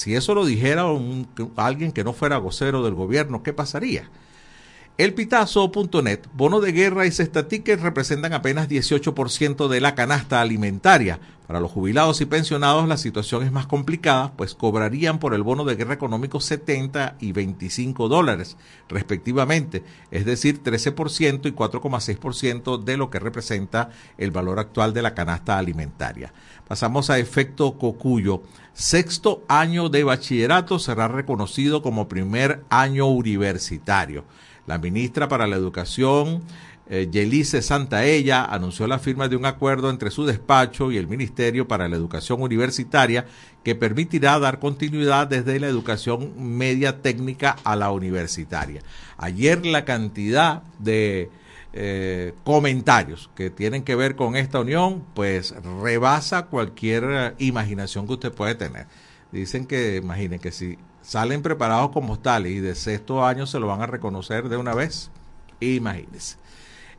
si eso lo dijera alguien que no fuera vocero del gobierno, ¿qué pasaría? Elpitazo.net, bono de guerra y cesta ticket representan apenas 18% de la canasta alimentaria. Para los jubilados y pensionados la situación es más complicada, pues cobrarían por el bono de guerra económico 70 y 25 dólares, respectivamente, es decir, 13% y 4,6% de lo que representa el valor actual de la canasta alimentaria. Pasamos a efecto Cocuyo. Sexto año de bachillerato será reconocido como primer año universitario. La ministra para la Educación, eh, Yelice Santaella, anunció la firma de un acuerdo entre su despacho y el Ministerio para la Educación Universitaria que permitirá dar continuidad desde la educación media técnica a la universitaria. Ayer la cantidad de eh, comentarios que tienen que ver con esta unión, pues rebasa cualquier eh, imaginación que usted puede tener. Dicen que, imaginen que si salen preparados como tales y de sexto año se lo van a reconocer de una vez. Imagínense.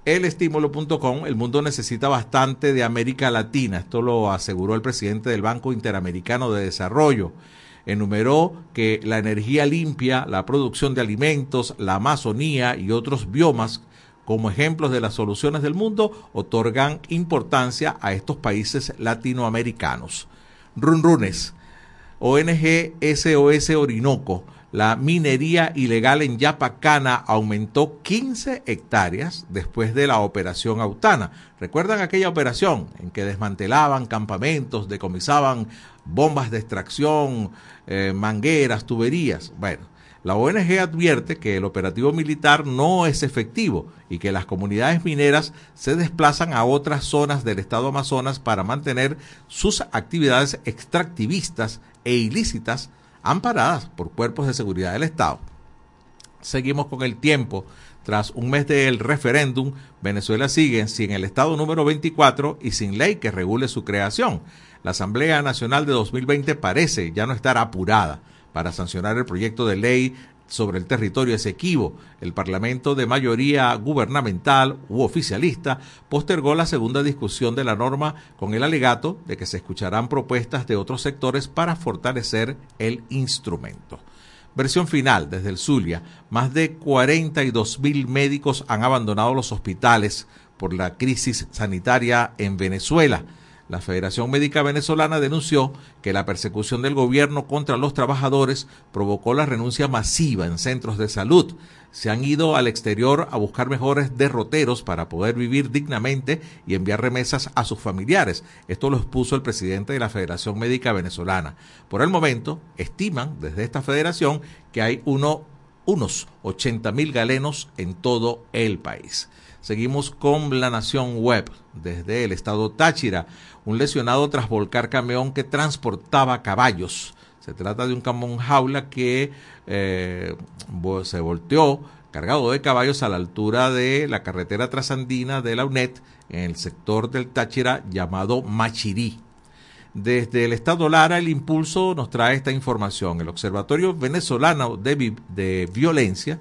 Elestímulo.com, el mundo necesita bastante de América Latina. Esto lo aseguró el presidente del Banco Interamericano de Desarrollo. Enumeró que la energía limpia, la producción de alimentos, la Amazonía y otros biomas como ejemplos de las soluciones del mundo otorgan importancia a estos países latinoamericanos. Runrunes ONG SOS Orinoco, la minería ilegal en Yapacana aumentó 15 hectáreas después de la operación Autana. ¿Recuerdan aquella operación en que desmantelaban campamentos, decomisaban bombas de extracción, eh, mangueras, tuberías? Bueno, la ONG advierte que el operativo militar no es efectivo y que las comunidades mineras se desplazan a otras zonas del estado Amazonas para mantener sus actividades extractivistas e ilícitas amparadas por cuerpos de seguridad del Estado. Seguimos con el tiempo. Tras un mes del referéndum, Venezuela sigue sin el Estado número 24 y sin ley que regule su creación. La Asamblea Nacional de 2020 parece ya no estar apurada para sancionar el proyecto de ley sobre el territorio Esequibo. El Parlamento de mayoría gubernamental u oficialista postergó la segunda discusión de la norma con el alegato de que se escucharán propuestas de otros sectores para fortalecer el instrumento. Versión final desde el Zulia. Más de 42 mil médicos han abandonado los hospitales por la crisis sanitaria en Venezuela. La Federación Médica Venezolana denunció que la persecución del gobierno contra los trabajadores provocó la renuncia masiva en centros de salud. Se han ido al exterior a buscar mejores derroteros para poder vivir dignamente y enviar remesas a sus familiares. Esto lo expuso el presidente de la Federación Médica Venezolana. Por el momento, estiman desde esta federación que hay uno, unos 80 mil galenos en todo el país. Seguimos con la Nación Web desde el estado Táchira un lesionado tras volcar camión que transportaba caballos. Se trata de un camión jaula que eh, se volteó cargado de caballos a la altura de la carretera trasandina de la UNED en el sector del Táchira llamado Machirí. Desde el Estado Lara, el impulso nos trae esta información. El Observatorio Venezolano de, de Violencia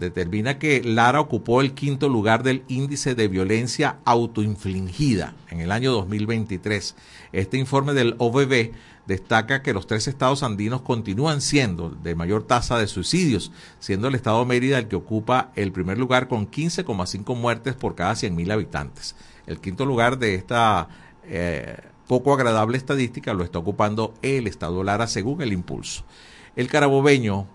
determina que Lara ocupó el quinto lugar del índice de violencia autoinfligida en el año 2023. Este informe del OVB destaca que los tres estados andinos continúan siendo de mayor tasa de suicidios, siendo el estado Mérida el que ocupa el primer lugar con 15,5 muertes por cada 100.000 habitantes. El quinto lugar de esta eh, poco agradable estadística lo está ocupando el estado Lara según el impulso. El carabobeño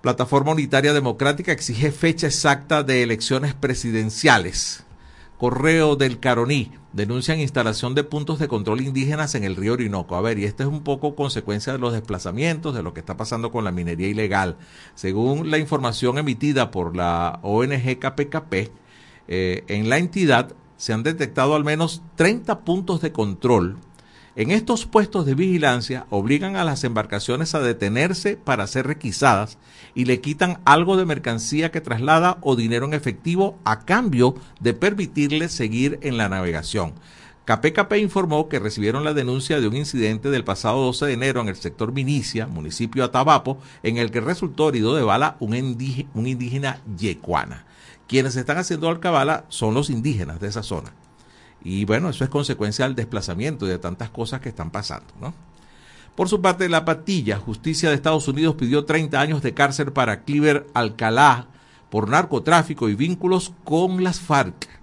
Plataforma Unitaria Democrática exige fecha exacta de elecciones presidenciales. Correo del Caroní denuncian instalación de puntos de control indígenas en el río Orinoco. A ver, y esto es un poco consecuencia de los desplazamientos, de lo que está pasando con la minería ilegal. Según la información emitida por la ONG KPKP, eh, en la entidad se han detectado al menos 30 puntos de control en estos puestos de vigilancia obligan a las embarcaciones a detenerse para ser requisadas y le quitan algo de mercancía que traslada o dinero en efectivo a cambio de permitirle seguir en la navegación. KPKP informó que recibieron la denuncia de un incidente del pasado 12 de enero en el sector Minicia, municipio Atabapo, en el que resultó herido de bala un indígena, un indígena yecuana. Quienes están haciendo alcabala son los indígenas de esa zona. Y bueno, eso es consecuencia del desplazamiento y de tantas cosas que están pasando, ¿no? Por su parte, la patilla, justicia de Estados Unidos pidió 30 años de cárcel para Cliver Alcalá por narcotráfico y vínculos con las FARC.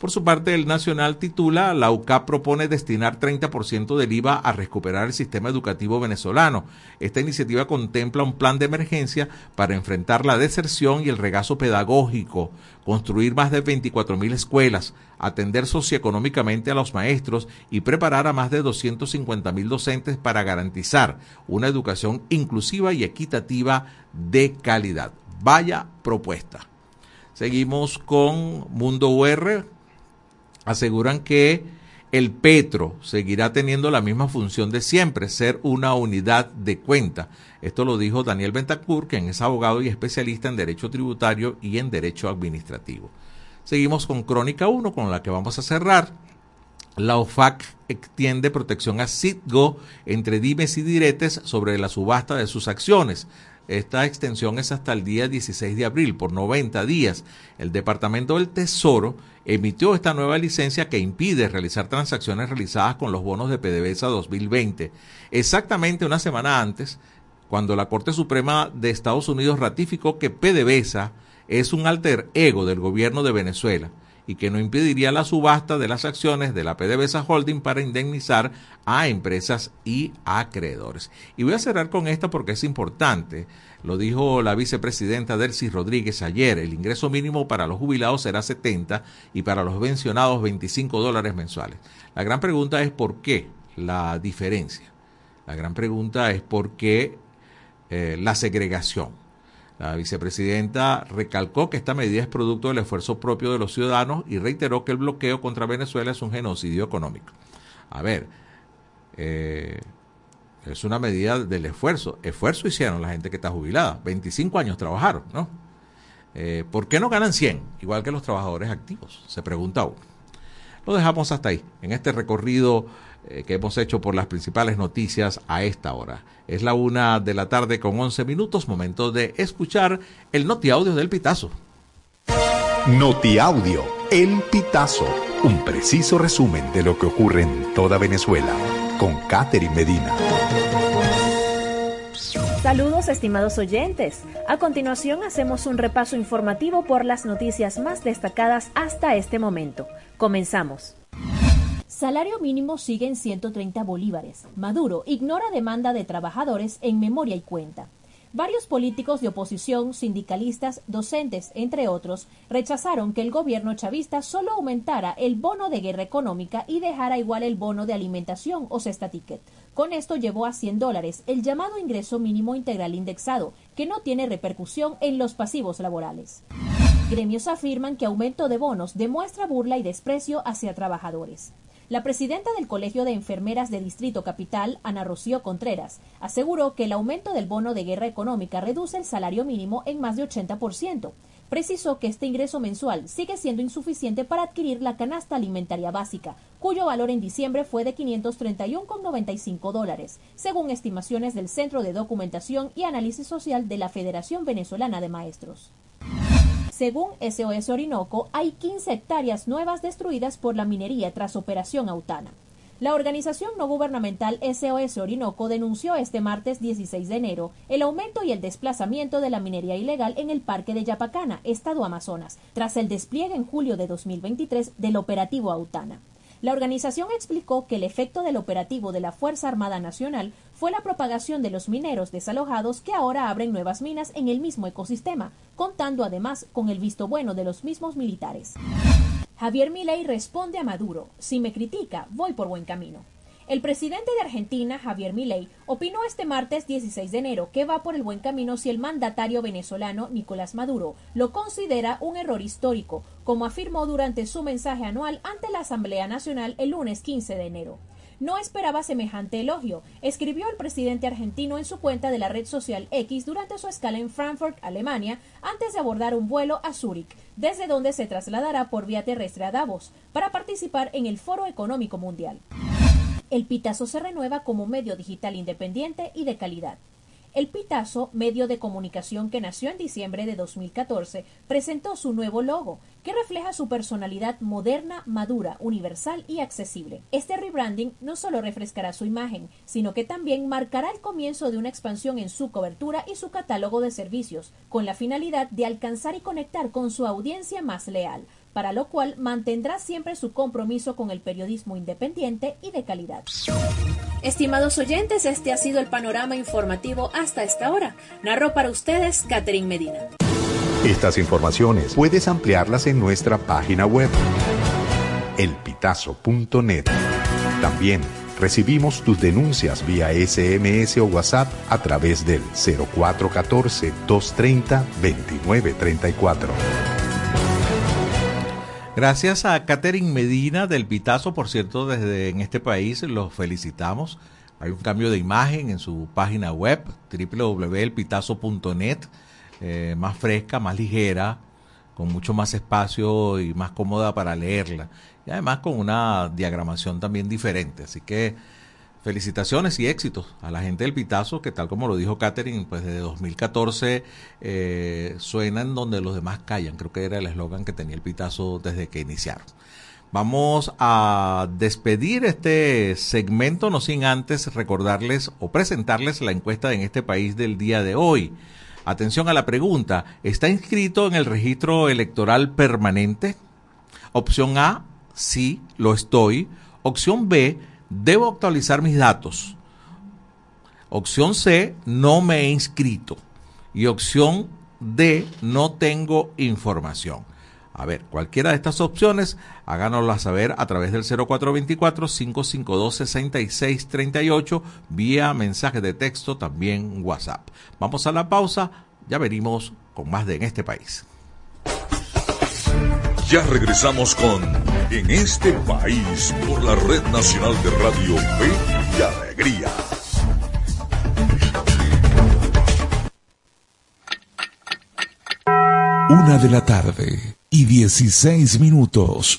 Por su parte, el Nacional titula, la UCAP propone destinar 30% del IVA a recuperar el sistema educativo venezolano. Esta iniciativa contempla un plan de emergencia para enfrentar la deserción y el regazo pedagógico, construir más de 24.000 escuelas, atender socioeconómicamente a los maestros y preparar a más de 250.000 docentes para garantizar una educación inclusiva y equitativa de calidad. Vaya propuesta. Seguimos con Mundo UR, aseguran que el Petro seguirá teniendo la misma función de siempre, ser una unidad de cuenta. Esto lo dijo Daniel Bentacur, quien es abogado y especialista en derecho tributario y en derecho administrativo. Seguimos con Crónica 1, con la que vamos a cerrar. La OFAC extiende protección a Citgo entre dimes y diretes sobre la subasta de sus acciones. Esta extensión es hasta el día 16 de abril, por 90 días. El Departamento del Tesoro emitió esta nueva licencia que impide realizar transacciones realizadas con los bonos de PDVSA 2020. Exactamente una semana antes, cuando la Corte Suprema de Estados Unidos ratificó que PDVSA es un alter ego del gobierno de Venezuela y que no impediría la subasta de las acciones de la PDVSA Holding para indemnizar a empresas y acreedores. Y voy a cerrar con esta porque es importante. Lo dijo la vicepresidenta Delcy Rodríguez ayer. El ingreso mínimo para los jubilados será 70 y para los pensionados 25 dólares mensuales. La gran pregunta es por qué la diferencia. La gran pregunta es por qué eh, la segregación. La vicepresidenta recalcó que esta medida es producto del esfuerzo propio de los ciudadanos y reiteró que el bloqueo contra Venezuela es un genocidio económico. A ver, eh, es una medida del esfuerzo. Esfuerzo hicieron la gente que está jubilada. 25 años trabajaron, ¿no? Eh, ¿Por qué no ganan 100? Igual que los trabajadores activos, se pregunta uno. Lo dejamos hasta ahí, en este recorrido eh, que hemos hecho por las principales noticias a esta hora. Es la una de la tarde con 11 minutos, momento de escuchar el Noti Audio del Pitazo. Noti Audio, El Pitazo, un preciso resumen de lo que ocurre en toda Venezuela, con Catherine Medina. Saludos estimados oyentes. A continuación hacemos un repaso informativo por las noticias más destacadas hasta este momento. Comenzamos. Salario mínimo sigue en 130 bolívares. Maduro ignora demanda de trabajadores en memoria y cuenta. Varios políticos de oposición, sindicalistas, docentes, entre otros, rechazaron que el gobierno chavista solo aumentara el bono de guerra económica y dejara igual el bono de alimentación o cesta ticket. Con esto llevó a 100 dólares el llamado ingreso mínimo integral indexado, que no tiene repercusión en los pasivos laborales. Gremios afirman que aumento de bonos demuestra burla y desprecio hacia trabajadores. La presidenta del Colegio de Enfermeras de Distrito Capital, Ana Rocío Contreras, aseguró que el aumento del bono de guerra económica reduce el salario mínimo en más de 80%. Precisó que este ingreso mensual sigue siendo insuficiente para adquirir la canasta alimentaria básica, cuyo valor en diciembre fue de 531,95 dólares, según estimaciones del Centro de Documentación y Análisis Social de la Federación Venezolana de Maestros. Según SOS Orinoco, hay 15 hectáreas nuevas destruidas por la minería tras Operación Autana. La organización no gubernamental SOS Orinoco denunció este martes 16 de enero el aumento y el desplazamiento de la minería ilegal en el parque de Yapacana, estado Amazonas, tras el despliegue en julio de 2023 del operativo Autana. La organización explicó que el efecto del operativo de la Fuerza Armada Nacional fue la propagación de los mineros desalojados que ahora abren nuevas minas en el mismo ecosistema, contando además con el visto bueno de los mismos militares. Javier Milei responde a Maduro, si me critica, voy por buen camino. El presidente de Argentina, Javier Milei, opinó este martes 16 de enero que va por el buen camino si el mandatario venezolano Nicolás Maduro lo considera un error histórico, como afirmó durante su mensaje anual ante la Asamblea Nacional el lunes 15 de enero. No esperaba semejante elogio, escribió el presidente argentino en su cuenta de la red social X durante su escala en Frankfurt, Alemania, antes de abordar un vuelo a Zúrich, desde donde se trasladará por vía terrestre a Davos, para participar en el Foro Económico Mundial. El Pitazo se renueva como medio digital independiente y de calidad. El Pitazo, medio de comunicación que nació en diciembre de 2014, presentó su nuevo logo, que refleja su personalidad moderna, madura, universal y accesible. Este rebranding no solo refrescará su imagen, sino que también marcará el comienzo de una expansión en su cobertura y su catálogo de servicios, con la finalidad de alcanzar y conectar con su audiencia más leal, para lo cual mantendrá siempre su compromiso con el periodismo independiente y de calidad. Estimados oyentes, este ha sido el panorama informativo hasta esta hora. Narro para ustedes Catherine Medina. Estas informaciones puedes ampliarlas en nuestra página web elpitazo.net. También recibimos tus denuncias vía SMS o WhatsApp a través del 0414 230 2934. Gracias a Catherine Medina del Pitazo, por cierto, desde en este país los felicitamos. Hay un cambio de imagen en su página web, www.elpitazo.net, eh, más fresca, más ligera, con mucho más espacio y más cómoda para leerla. Y además con una diagramación también diferente. Así que felicitaciones y éxitos a la gente del Pitazo, que tal como lo dijo Catherine, pues desde 2014 eh, suenan donde los demás callan. Creo que era el eslogan que tenía el Pitazo desde que iniciaron. Vamos a despedir este segmento, no sin antes recordarles o presentarles la encuesta en este país del día de hoy. Atención a la pregunta, ¿está inscrito en el registro electoral permanente? Opción A, sí, lo estoy. Opción B, debo actualizar mis datos. Opción C, no me he inscrito. Y opción D, no tengo información. A ver, cualquiera de estas opciones, háganosla saber a través del 0424-552-6638 vía mensaje de texto, también WhatsApp. Vamos a la pausa, ya venimos con más de En este país. Ya regresamos con En este país por la Red Nacional de Radio Fe y Alegría. Una de la tarde y 16 minutos.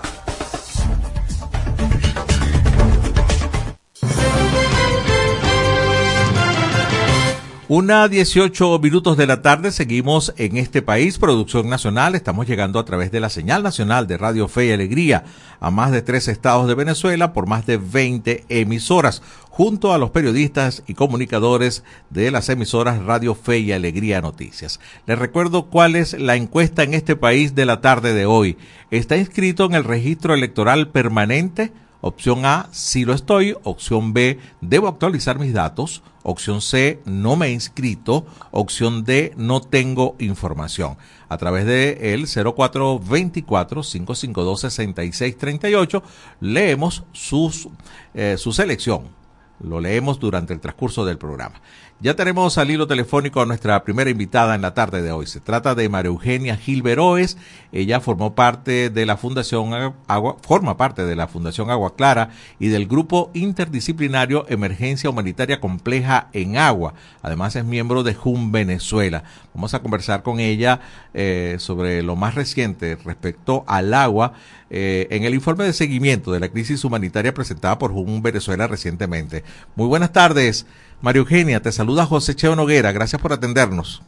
Una 18 minutos de la tarde, seguimos en este país, producción nacional, estamos llegando a través de la señal nacional de Radio Fe y Alegría a más de tres estados de Venezuela por más de 20 emisoras, junto a los periodistas y comunicadores de las emisoras Radio Fe y Alegría Noticias. Les recuerdo cuál es la encuesta en este país de la tarde de hoy. ¿Está inscrito en el registro electoral permanente? Opción A, sí lo estoy. Opción B, debo actualizar mis datos. Opción C, no me he inscrito. Opción D, no tengo información. A través de el 0424-552-6638 leemos sus, eh, su selección lo leemos durante el transcurso del programa. Ya tenemos al hilo telefónico a nuestra primera invitada en la tarde de hoy. Se trata de María Eugenia Gilberoes. Ella formó parte de la Fundación Agua, forma parte de la Fundación Agua Clara y del grupo interdisciplinario Emergencia Humanitaria Compleja en Agua. Además es miembro de JUM Venezuela. Vamos a conversar con ella eh, sobre lo más reciente respecto al agua eh, en el informe de seguimiento de la crisis humanitaria presentada por JUM Venezuela recientemente. Muy buenas tardes. María Eugenia, te saluda José Cheo Noguera. Gracias por atendernos.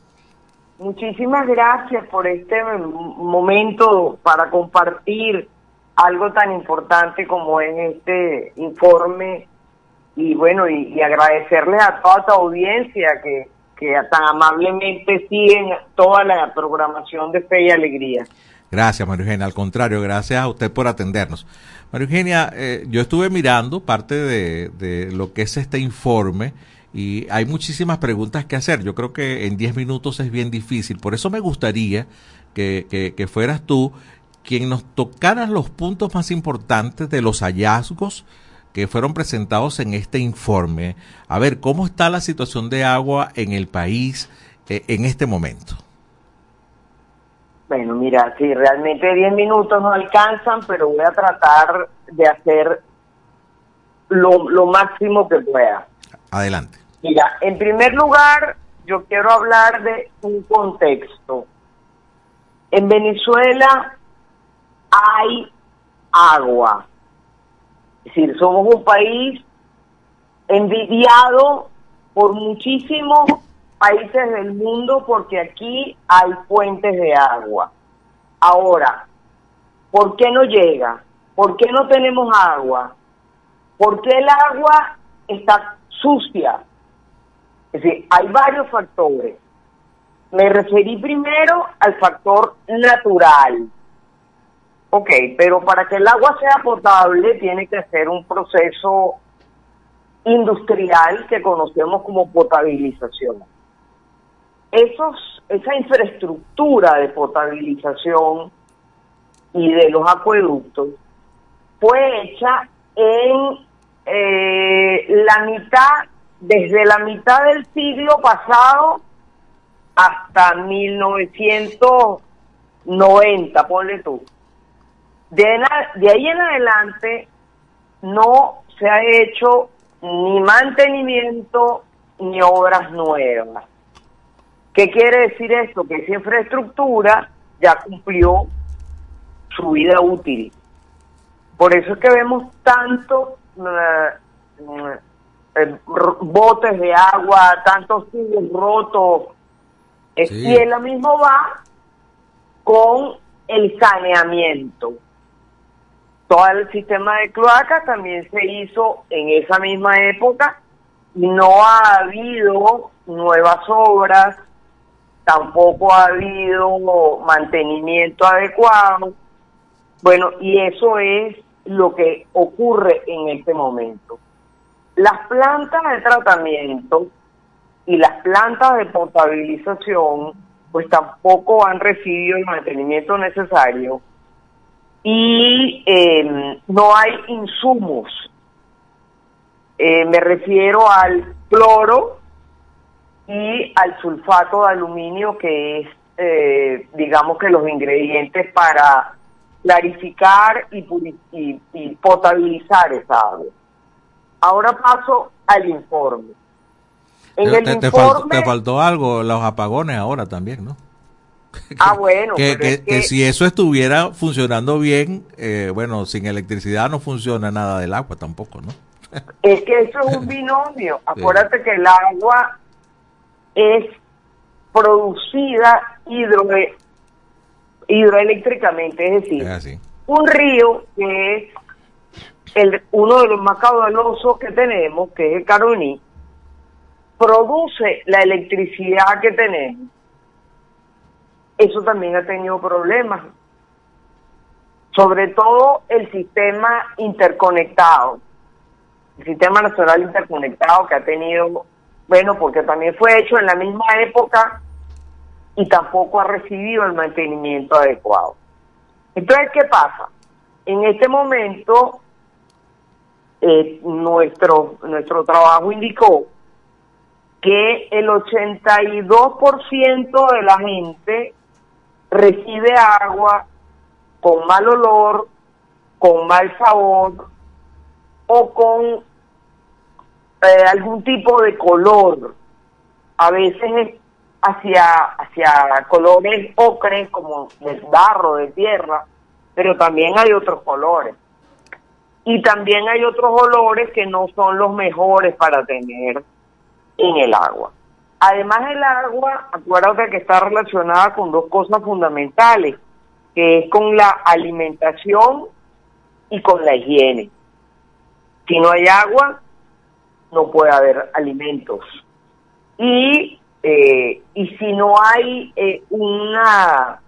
Muchísimas gracias por este momento para compartir algo tan importante como es este informe y bueno, y, agradecerles a toda tu audiencia que, que tan amablemente siguen toda la programación de Fe y Alegría. Gracias, María Eugenia. Al contrario, gracias a usted por atendernos. María Eugenia, eh, yo estuve mirando parte de, de, lo que es este informe y hay muchísimas preguntas que hacer. Yo creo que en 10 minutos es bien difícil. Por eso me gustaría que, que, fueras tú quien nos tocara los puntos más importantes de los hallazgos que fueron presentados en este informe. A ver, ¿cómo está la situación de agua en el país eh, en este momento? Bueno, mira, sí, realmente 10 minutos no alcanzan, pero voy a tratar de hacer lo, lo máximo que pueda. Adelante. Mira, en primer lugar, yo quiero hablar de un contexto. En Venezuela hay agua. Es decir, somos un país envidiado por muchísimos países del mundo porque aquí hay fuentes de agua. Ahora, ¿por qué no llega? ¿Por qué no tenemos agua? ¿Por qué el agua está sucia? Es decir, hay varios factores. Me referí primero al factor natural. Ok, pero para que el agua sea potable tiene que ser un proceso industrial que conocemos como potabilización. Esos, esa infraestructura de potabilización y de los acueductos fue hecha en eh, la mitad desde la mitad del siglo pasado hasta 1990, ponle tú. De, de ahí en adelante no se ha hecho ni mantenimiento ni obras nuevas. ¿Qué quiere decir esto? Que esa infraestructura ya cumplió su vida útil. Por eso es que vemos tanto uh, eh, botes de agua, tantos tubos rotos. Y en lo mismo va con el saneamiento. Todo el sistema de cloacas también se hizo en esa misma época y no ha habido nuevas obras, tampoco ha habido mantenimiento adecuado. Bueno, y eso es lo que ocurre en este momento. Las plantas de tratamiento y las plantas de potabilización pues tampoco han recibido el mantenimiento necesario y em, no hay insumos. Eh, me refiero al cloro y al sulfato de aluminio que es, eh, digamos que los ingredientes para clarificar y, y potabilizar esa agua. Ahora paso al informe. En el te, informe, te, faltó, algo, los apagones ahora también, ¿no? Ah, bueno. que, que, si eso estuviera funcionando bien, eh, bueno, sin electricidad no funciona nada del agua tampoco, ¿no? es que eso es un binomio. Acuérdate que el agua es producida hidro, hidroeléctricamente, es decir, un río que es el, uno de los más caudalosos que tenemos, que es el Caroní, produce la electricidad que tenemos. Eso también ha tenido problemas. Sobre todo el sistema interconectado, el sistema nacional interconectado que ha tenido, bueno, porque también fue hecho en la misma época y tampoco ha recibido el mantenimiento adecuado. Entonces, ¿qué pasa? En este momento eh, nuestro, nuestro trabajo indicó que el 82% de la gente recibe agua con mal olor, con mal sabor o con eh, algún tipo de color. A veces hacia, hacia colores ocres como de barro, de tierra, pero también hay otros colores. Y también hay otros olores que no son los mejores para tener en el agua. Además el agua, acuérdate que está relacionada con dos cosas fundamentales, que es con la alimentación y con la higiene. Si no hay agua, no puede haber alimentos. Y, eh, y si no hay eh, una,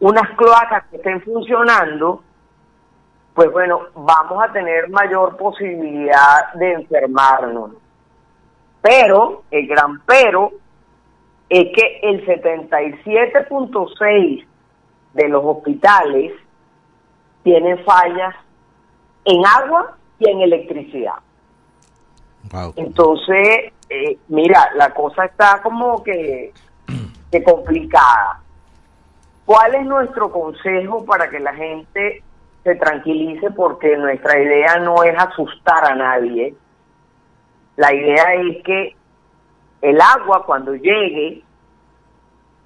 unas cloacas que estén funcionando, pues bueno, vamos a tener mayor posibilidad de enfermarnos. Pero, el gran pero, es que el 77.6 de los hospitales tienen fallas en agua y en electricidad. Entonces, eh, mira, la cosa está como que, que complicada. ¿Cuál es nuestro consejo para que la gente se tranquilice? Porque nuestra idea no es asustar a nadie, la idea es que el agua cuando llegue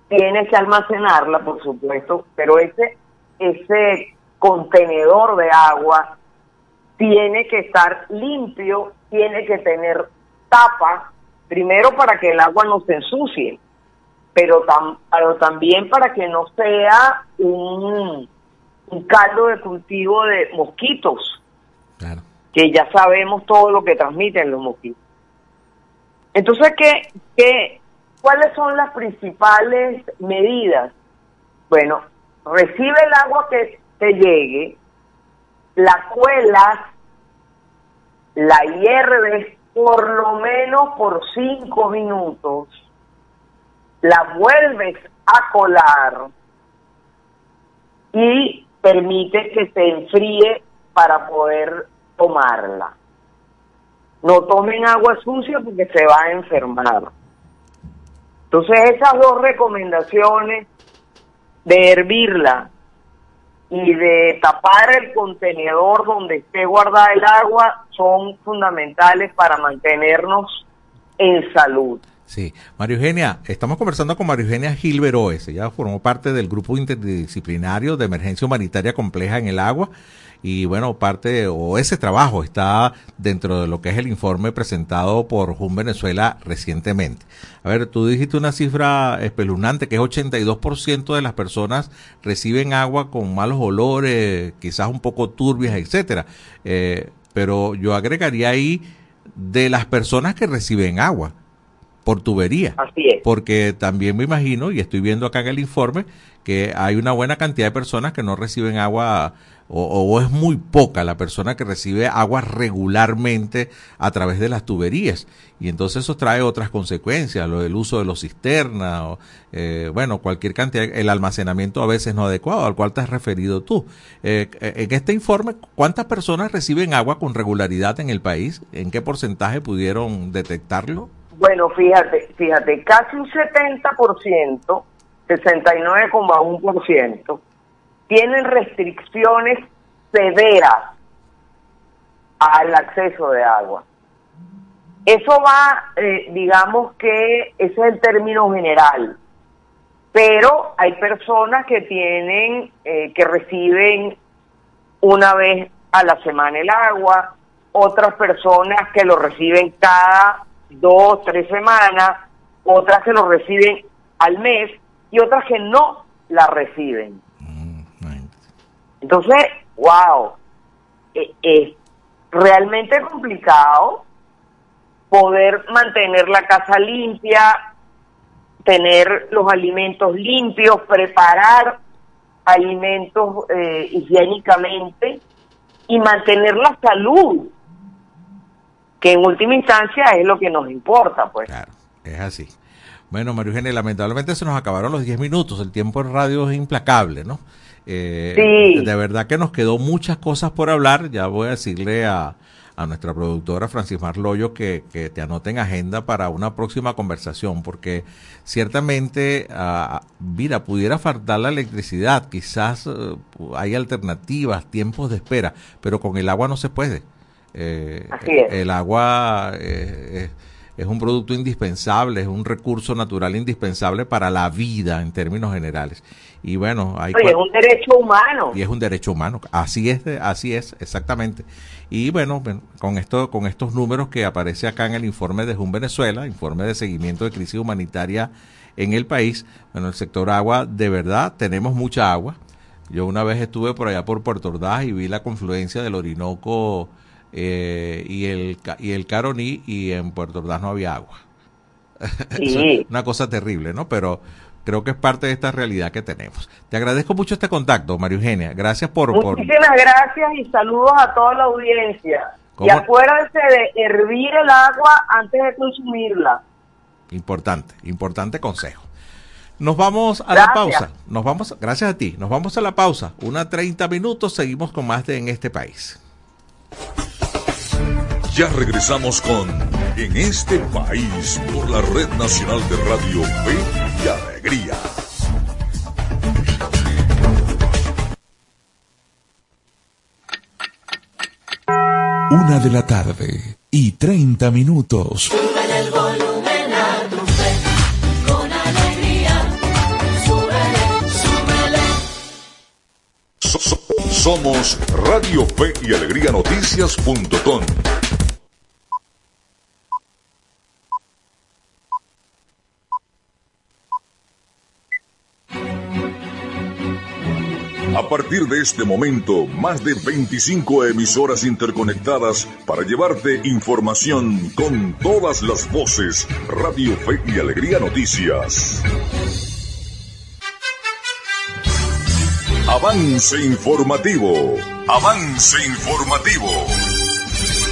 tiene que almacenarla, por supuesto, pero ese ese contenedor de agua tiene que estar limpio, tiene que tener tapa, primero para que el agua no se ensucie, pero, pero también para que no sea un, un caldo de cultivo de mosquitos, que ya sabemos todo lo que transmiten los mosquitos. Entonces, ¿qué, qué, ¿cuáles son las principales medidas? Bueno, recibe el agua que te llegue, la cuelas, la hierves por lo menos por cinco minutos, la vuelves a colar y permite que se enfríe para poder tomarla. No tomen agua sucia porque se va a enfermar. Entonces esas dos recomendaciones de hervirla y de tapar el contenedor donde esté guardada el agua son fundamentales para mantenernos en salud. Sí, María Eugenia, estamos conversando con María Eugenia Gilberoes, ella formó parte del grupo interdisciplinario de emergencia humanitaria compleja en el agua y bueno, parte o ese trabajo está dentro de lo que es el informe presentado por JUM Venezuela recientemente. A ver, tú dijiste una cifra espeluznante que es 82% de las personas reciben agua con malos olores, quizás un poco turbias, etcétera. Eh, pero yo agregaría ahí de las personas que reciben agua por tubería. Así es. Porque también me imagino, y estoy viendo acá en el informe, que hay una buena cantidad de personas que no reciben agua o, es muy poca la persona que recibe agua regularmente a través de las tuberías. Y entonces eso trae otras consecuencias, lo del uso de los cisternas, o, eh, bueno, cualquier cantidad, el almacenamiento a veces no adecuado, al cual te has referido tú. Eh, en este informe, ¿cuántas personas reciben agua con regularidad en el país? ¿En qué porcentaje pudieron detectarlo? Bueno, fíjate, fíjate, casi un 70%, 69,1%, tienen restricciones severas al acceso de agua. Eso va, eh, digamos que ese es el término general, pero hay personas que tienen, eh, que reciben una vez a la semana el agua, otras personas que lo reciben cada dos, tres semanas, otras que lo reciben al mes y otras que no la reciben. Entonces, wow, e, es, realmente complicado poder mantener la casa limpia, tener los alimentos limpios, preparar alimentos eh, higiénicamente y mantener la salud, que en última instancia es lo que nos importa, pues. Claro, es así. Bueno, María Eugenia, lamentablemente se nos acabaron los 10 minutos. El tiempo en radio es implacable, ¿no? Eh, Sí. De verdad que nos quedó muchas cosas por hablar. Ya voy a decirle a, a nuestra productora Francis Marloyo que, que te anote en agenda para una próxima conversación, porque ciertamente, ah, mira, pudiera faltar la electricidad, quizás eh, hay alternativas, tiempos de espera, pero con el agua no se puede. Eh, Así es. El agua eh, es, un producto indispensable, es un recurso natural indispensable para la vida en términos generales. Y bueno, hay Oye, es un derecho humano. y es un derecho humano. Así es, de- así es, exactamente. Y bueno, ven- con esto, con estos números que aparece acá en el informe de Jun Venezuela, informe de seguimiento de crisis humanitaria en el país, bueno, el sector agua, de verdad, tenemos mucha agua. Yo una vez estuve por allá por Puerto Ordaz y vi la confluencia del Orinoco eh, y el y el Caroní y en Puerto Ordaz no había agua. Sí. Una cosa terrible, ¿no? Pero creo que es parte de esta realidad que tenemos. Te agradezco mucho este contacto, María Eugenia. Gracias por... por Muchísimas gracias y saludos a toda la audiencia. ¿Cómo? Y acuérdense de hervir el agua antes de consumirla. Importante, importante consejo. Nos vamos a la pausa. Nos vamos, gracias a ti. Nos vamos a la pausa. Una 30 minutos. Seguimos con más de En este país. Ya regresamos con En este país por la Red Nacional de Radio Fe y Alegría. Una de la tarde y 30 minutos. Súbele el volumen a tu fe, con alegría. Somos Radio Fe y Alegría Noticias.com. A partir de este momento, más de 25 emisoras interconectadas para llevarte información con todas las voces. Radio Fe y Alegría Noticias. Avance informativo. Avance informativo.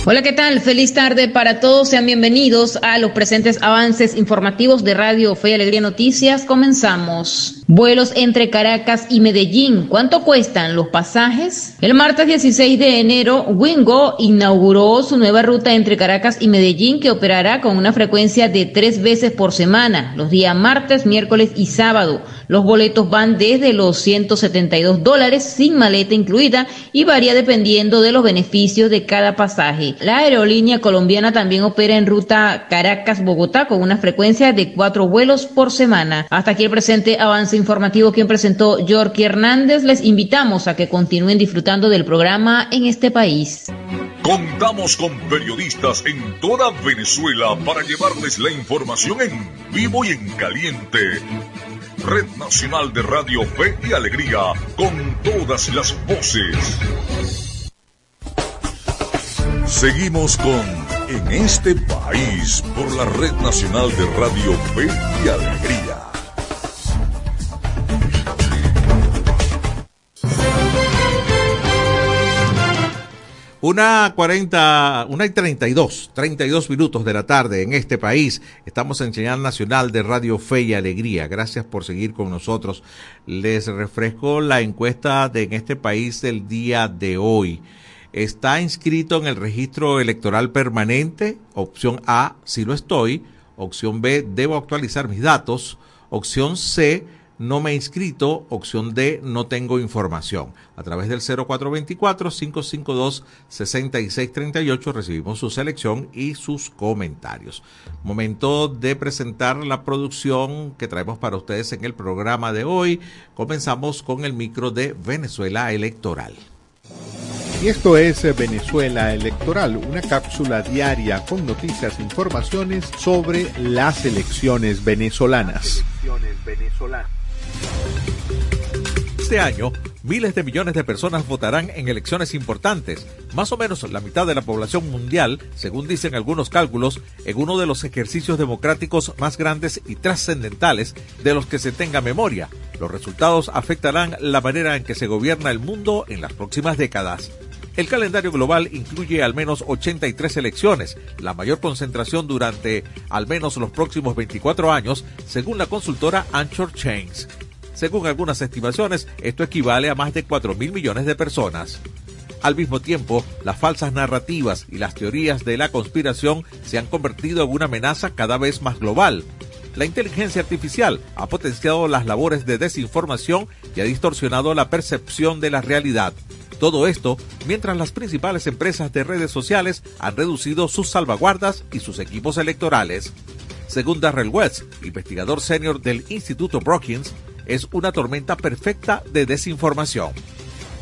Hola, ¿qué tal? Feliz tarde para todos. Sean bienvenidos a los presentes avances informativos de Radio Fe y Alegría Noticias. Comenzamos. Vuelos entre Caracas y Medellín. ¿Cuánto cuestan los pasajes? El martes 16 de enero, Wingo inauguró su nueva ruta entre Caracas y Medellín que operará con una frecuencia de tres veces por semana, los días martes, miércoles y sábado. Los boletos van desde los 172 dólares sin maleta incluida y varía dependiendo de los beneficios de cada pasaje. La aerolínea colombiana también opera en ruta Caracas-Bogotá con una frecuencia de cuatro vuelos por semana. Hasta aquí el presente avance informativo que presentó Yorky Hernández. Les invitamos a que continúen disfrutando del programa en este país. Contamos con periodistas en toda Venezuela para llevarles la información en vivo y en caliente. Red Nacional de Radio Fe y Alegría, con todas las voces. Seguimos con En este país por la Red Nacional de Radio Fe y Alegría. Una 40, una y 32, 32 minutos de la tarde en este país. Estamos en señal nacional de Radio Fe y Alegría. Gracias por seguir con nosotros. Les refresco la encuesta de en este país del día de hoy. ¿Está inscrito en el registro electoral permanente? Opción A, sí lo estoy. Opción B, debo actualizar mis datos. Opción C, no me he inscrito. Opción D, no tengo información. A través del 0424-552-6638 recibimos su selección y sus comentarios. Momento de presentar la producción que traemos para ustedes en el programa de hoy. Comenzamos con el micro de Venezuela Electoral. Y esto es Venezuela Electoral, una cápsula diaria con noticias e informaciones sobre las elecciones venezolanas. Este año, miles de millones de personas votarán en elecciones importantes, más o menos la mitad de la población mundial, según dicen algunos cálculos, en uno de los ejercicios democráticos más grandes y trascendentales de los que se tenga memoria. Los resultados afectarán la manera en que se gobierna el mundo en las próximas décadas. El calendario global incluye al menos 83 elecciones, la mayor concentración durante al menos los próximos 24 años, según la consultora Anchor Chains. Según algunas estimaciones, esto equivale a más de 4 mil millones de personas. Al mismo tiempo, las falsas narrativas y las teorías de la conspiración se han convertido en una amenaza cada vez más global. La inteligencia artificial ha potenciado las labores de desinformación y ha distorsionado la percepción de la realidad. Todo esto mientras las principales empresas de redes sociales han reducido sus salvaguardas y sus equipos electorales. Según Darrell West, investigador senior del Instituto Brookings, es una tormenta perfecta de desinformación.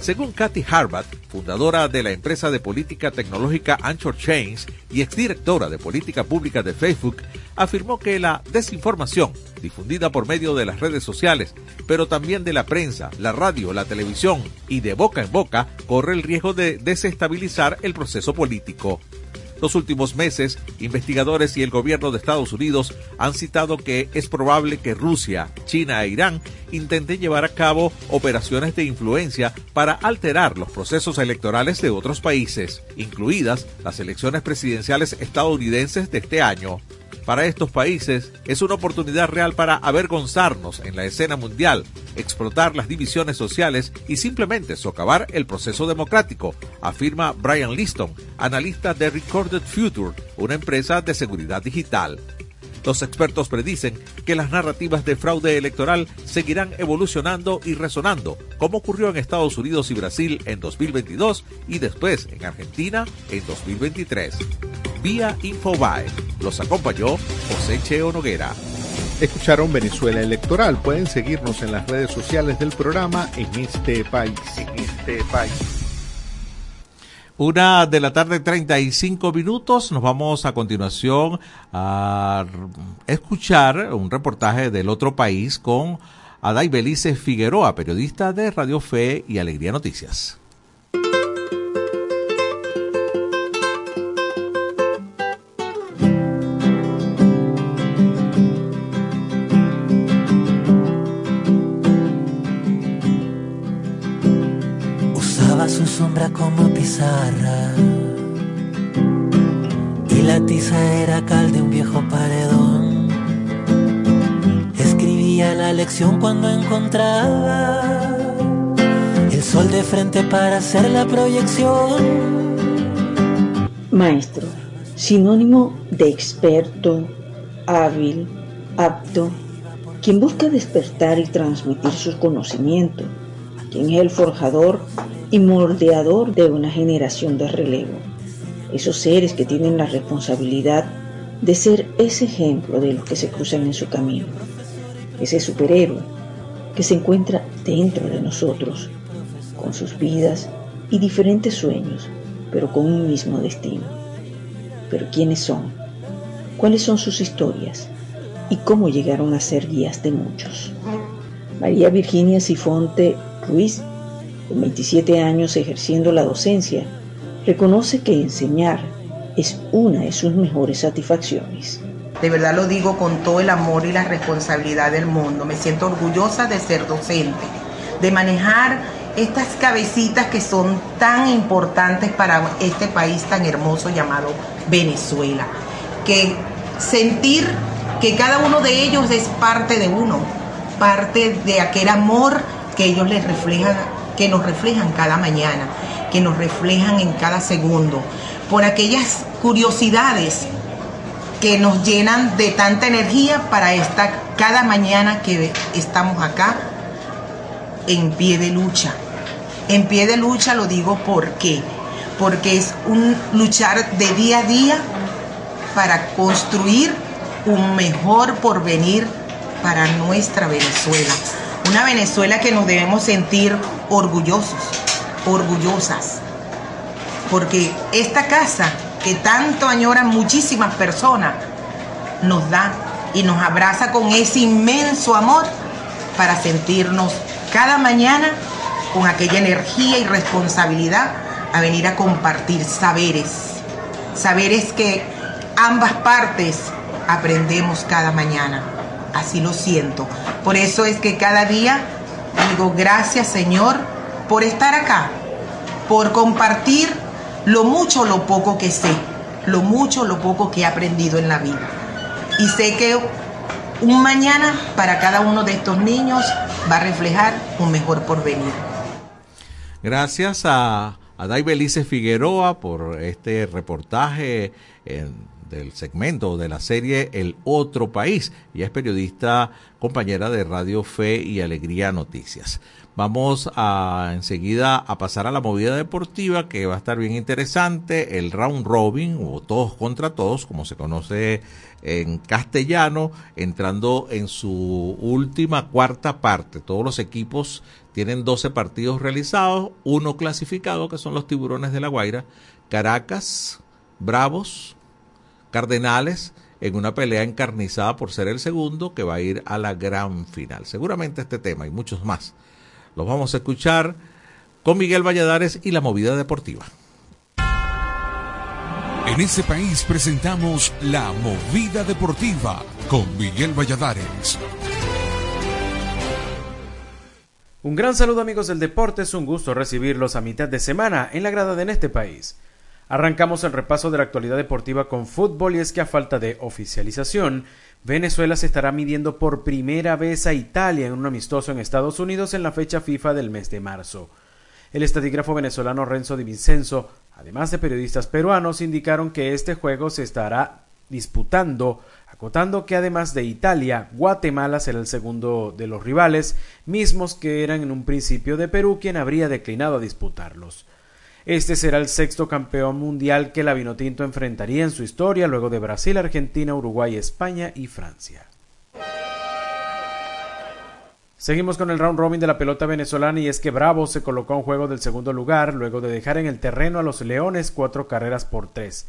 Según Kathy Harbat, fundadora de la empresa de política tecnológica Anchor Chains y exdirectora de política pública de Facebook, afirmó que la desinformación, difundida por medio de las redes sociales, pero también de la prensa, la radio, la televisión y de boca en boca, corre el riesgo de desestabilizar el proceso político. Los últimos meses, investigadores y el gobierno de Estados Unidos han citado que es probable que Rusia, China e Irán intenten llevar a cabo operaciones de influencia para alterar los procesos electorales de otros países, incluidas las elecciones presidenciales estadounidenses de este año. Para estos países es una oportunidad real para avergonzarnos en la escena mundial, explotar las divisiones sociales y simplemente socavar el proceso democrático, afirma Brian Liston, analista de Recorded Future, una empresa de seguridad digital. Los expertos predicen que las narrativas de fraude electoral seguirán evolucionando y resonando, como ocurrió en Estados Unidos y Brasil en 2022 y después en Argentina en 2023 vía Infobae. Los acompañó José Cheo Noguera. Escucharon Venezuela Electoral. Pueden seguirnos en las redes sociales del programa en este país. En este país. Una de la tarde, 35 minutos. Nos vamos a continuación a escuchar un reportaje del otro país con Adai Belice Figueroa, periodista de Radio Fe y Alegría Noticias. como y la tiza era cal de un viejo paredón. Escribía la lección cuando encontraba el sol de frente para hacer la proyección. Maestro, sinónimo de experto, hábil, apto, quien busca despertar y transmitir sus conocimientos, quien es el forjador y moldeador de una generación de relevo. Esos seres que tienen la responsabilidad de ser ese ejemplo de los que se cruzan en su camino. Ese superhéroe que se encuentra dentro de nosotros, con sus vidas y diferentes sueños, pero con un mismo destino. Pero ¿quiénes son? ¿Cuáles son sus historias? ¿Y cómo llegaron a ser guías de muchos? María Virginia Sifonte Ruiz con 27 años ejerciendo la docencia, reconoce que enseñar es una de sus mejores satisfacciones. De verdad lo digo con todo el amor y la responsabilidad del mundo. Me siento orgullosa de ser docente, de manejar estas cabecitas que son tan importantes para este país tan hermoso llamado Venezuela. Que sentir que cada uno de ellos es parte de uno, parte de aquel amor que ellos les reflejan que nos reflejan cada mañana, que nos reflejan en cada segundo, por aquellas curiosidades que nos llenan de tanta energía para esta cada mañana que estamos acá en pie de lucha. En pie de lucha lo digo porque porque es un luchar de día a día para construir un mejor porvenir para nuestra Venezuela. Una Venezuela que nos debemos sentir orgullosos, orgullosas. Porque esta casa que tanto añoran muchísimas personas nos da y nos abraza con ese inmenso amor para sentirnos cada mañana con aquella energía y responsabilidad a venir a compartir saberes. Saberes que ambas partes aprendemos cada mañana así lo siento. Por eso es que cada día digo gracias Señor por estar acá, por compartir lo mucho lo poco que sé, lo mucho lo poco que he aprendido en la vida. Y sé que un mañana para cada uno de estos niños va a reflejar un mejor porvenir. Gracias a, a Belice Figueroa por este reportaje del segmento de la serie El Otro País. y es periodista, compañera de Radio Fe y Alegría Noticias. Vamos a enseguida a pasar a la movida deportiva que va a estar bien interesante, el round robin o todos contra todos, como se conoce en castellano, entrando en su última cuarta parte. Todos los equipos tienen 12 partidos realizados, uno clasificado, que son los tiburones de la Guaira, Caracas, Bravos, Cardenales, en una pelea encarnizada por ser el segundo que va a ir a la gran final. Seguramente este tema y muchos más los vamos a escuchar con Miguel Valladares y la movida deportiva. En este país presentamos la movida deportiva con Miguel Valladares. Un gran saludo amigos del deporte, es un gusto recibirlos a mitad de semana en la grada de en este país. Arrancamos el repaso de la actualidad deportiva con fútbol y es que a falta de oficialización, Venezuela se estará midiendo por primera vez a Italia en un amistoso en Estados Unidos en la fecha FIFA del mes de marzo. El estadígrafo venezolano Renzo Di Vincenzo, además de periodistas peruanos, indicaron que este juego se estará disputando, acotando que además de Italia, Guatemala será el segundo de los rivales, mismos que eran en un principio de Perú quien habría declinado a disputarlos. Este será el sexto campeón mundial que la Vinotinto enfrentaría en su historia luego de Brasil, Argentina, Uruguay, España y Francia. Seguimos con el round robin de la pelota venezolana y es que Bravo se colocó en juego del segundo lugar luego de dejar en el terreno a los Leones cuatro carreras por tres.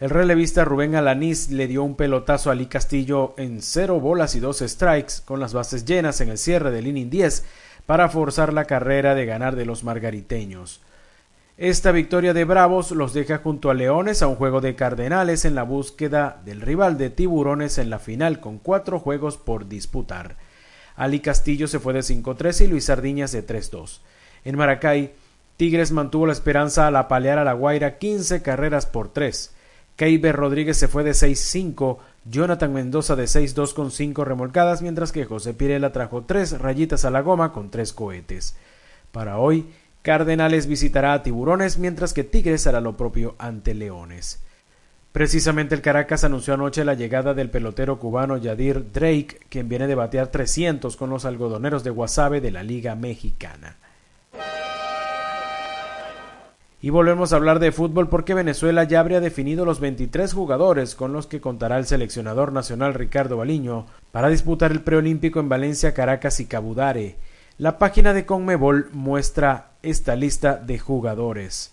El relevista Rubén Alanís le dio un pelotazo a Ali Castillo en cero bolas y dos strikes con las bases llenas en el cierre del inning 10 para forzar la carrera de ganar de los margariteños. Esta victoria de Bravos los deja junto a Leones a un juego de Cardenales en la búsqueda del rival de Tiburones en la final con cuatro juegos por disputar. Ali Castillo se fue de 5-3 y Luis Sardiñas de 3-2. En Maracay, Tigres mantuvo la esperanza al apalear a la Guaira 15 carreras por 3. Keiber Rodríguez se fue de 6-5, Jonathan Mendoza de 6-2 con 5 remolcadas, mientras que José Pirela trajo 3 rayitas a la goma con 3 cohetes. Para hoy, Cardenales visitará a Tiburones, mientras que Tigres hará lo propio ante Leones. Precisamente el Caracas anunció anoche la llegada del pelotero cubano Yadir Drake, quien viene de batear 300 con los algodoneros de Guasave de la Liga Mexicana. Y volvemos a hablar de fútbol porque Venezuela ya habría definido los 23 jugadores con los que contará el seleccionador nacional Ricardo Baliño para disputar el preolímpico en Valencia, Caracas y Cabudare. La página de Conmebol muestra esta lista de jugadores.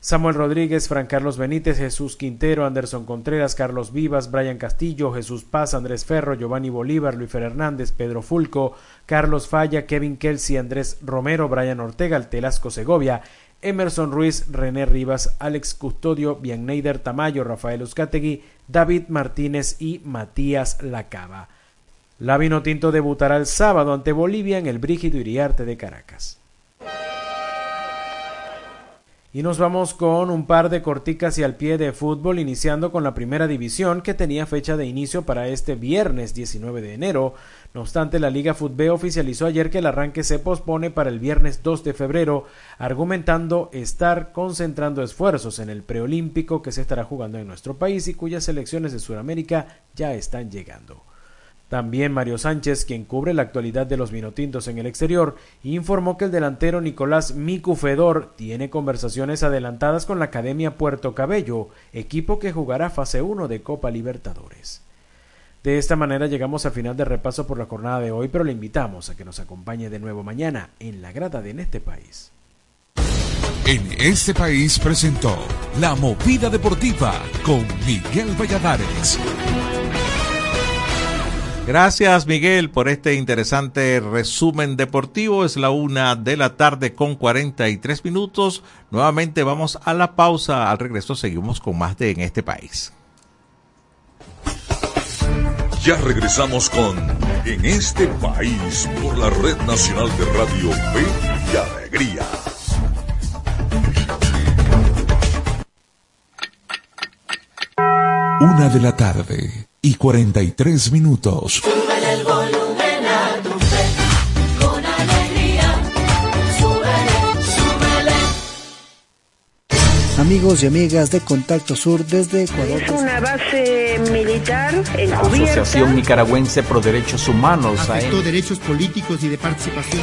Samuel Rodríguez, Fran Carlos Benítez, Jesús Quintero, Anderson Contreras, Carlos Vivas, Brian Castillo, Jesús Paz, Andrés Ferro, Giovanni Bolívar, Luis Fer Hernández, Pedro Fulco, Carlos Falla, Kevin Kelsey, Andrés Romero, Brian Ortega, Telasco Segovia, Emerson Ruiz, René Rivas, Alex Custodio, Bianneider Tamayo, Rafael Uzcategui, David Martínez y Matías Lacaba. La Tinto debutará el sábado ante Bolivia en el Brígido Iriarte de Caracas. Y nos vamos con un par de corticas y al pie de fútbol, iniciando con la primera división que tenía fecha de inicio para este viernes 19 de enero. No obstante, la Liga Fútbol oficializó ayer que el arranque se pospone para el viernes 2 de febrero, argumentando estar concentrando esfuerzos en el preolímpico que se estará jugando en nuestro país y cuyas selecciones de Sudamérica ya están llegando. También Mario Sánchez, quien cubre la actualidad de los vinotintos en el exterior, informó que el delantero Nicolás Micufedor tiene conversaciones adelantadas con la Academia Puerto Cabello, equipo que jugará fase 1 de Copa Libertadores. De esta manera llegamos al final del repaso por la jornada de hoy, pero le invitamos a que nos acompañe de nuevo mañana en la grada de En este país. En este país presentó La Movida Deportiva con Miguel Valladares. Gracias Miguel por este interesante resumen deportivo. Es la una de la tarde con 43 minutos. Nuevamente vamos a la pausa. Al regreso seguimos con más de En este país. Ya regresamos con En este país por la Red Nacional de Radio B y Alegría. Una de la tarde y 43 minutos. Súbele el volumen a tu fe, con alegría. Súbele, súbele. Amigos y amigas de Contacto Sur desde Ecuador. Es una base militar La encubierta. Asociación Nicaragüense Pro Derechos Humanos, Afectó derechos políticos y de participación.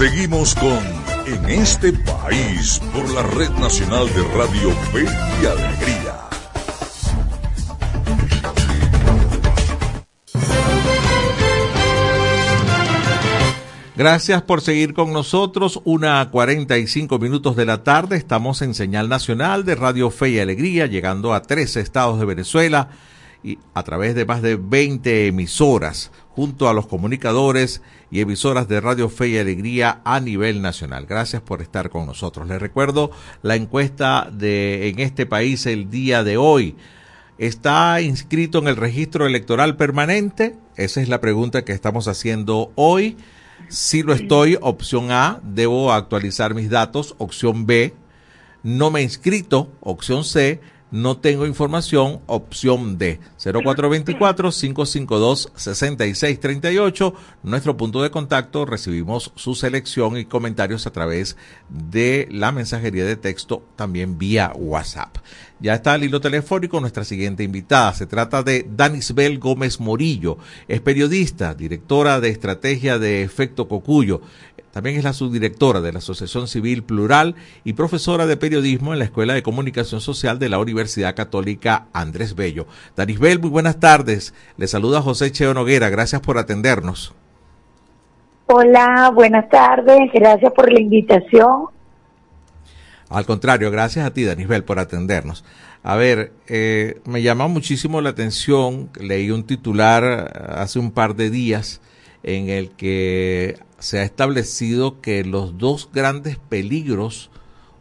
Seguimos con En este país por la Red Nacional de Radio Fe y Alegría. Gracias por seguir con nosotros. Una a 45 minutos de la tarde. Estamos en señal nacional de Radio Fe y Alegría, llegando a 13 estados de Venezuela y a través de más de 20 emisoras, junto a los comunicadores y emisoras de Radio Fe y Alegría a nivel nacional. Gracias por estar con nosotros. Les recuerdo la encuesta de en este país el día de hoy. ¿Está inscrito en el registro electoral permanente? Esa es la pregunta que estamos haciendo hoy. Si lo estoy, opción A, debo actualizar mis datos, opción B, no me he inscrito, opción C, no tengo información, opción D. 0424-552-6638, nuestro punto de contacto, recibimos su selección y comentarios a través de la mensajería de texto, también vía WhatsApp. Ya está el hilo telefónico nuestra siguiente invitada. Se trata de Danisbel Gómez Morillo. Es periodista, directora de estrategia de Efecto Cocuyo. También es la subdirectora de la Asociación Civil Plural y profesora de periodismo en la Escuela de Comunicación Social de la Universidad Católica Andrés Bello. Danisbel, muy buenas tardes. Le saluda José Cheo Noguera. Gracias por atendernos. Hola, buenas tardes. Gracias por la invitación. Al contrario, gracias a ti, Danisbel, por atendernos. A ver, eh, me llama muchísimo la atención, leí un titular hace un par de días en el que se ha establecido que los dos grandes peligros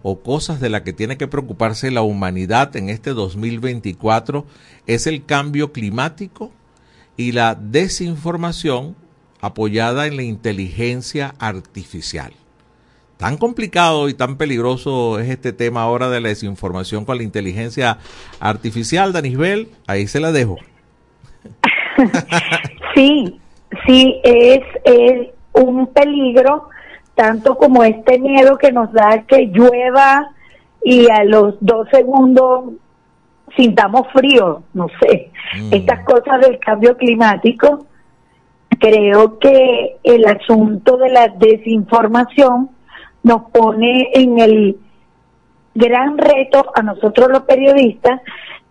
o cosas de las que tiene que preocuparse la humanidad en este 2024 es el cambio climático y la desinformación apoyada en la inteligencia artificial. Tan complicado y tan peligroso es este tema ahora de la desinformación con la inteligencia artificial, Danisbel, ahí se la dejo. Sí, sí, es, es un peligro, tanto como este miedo que nos da que llueva y a los dos segundos sintamos frío, no sé, estas cosas del cambio climático. Creo que el asunto de la desinformación nos pone en el gran reto a nosotros los periodistas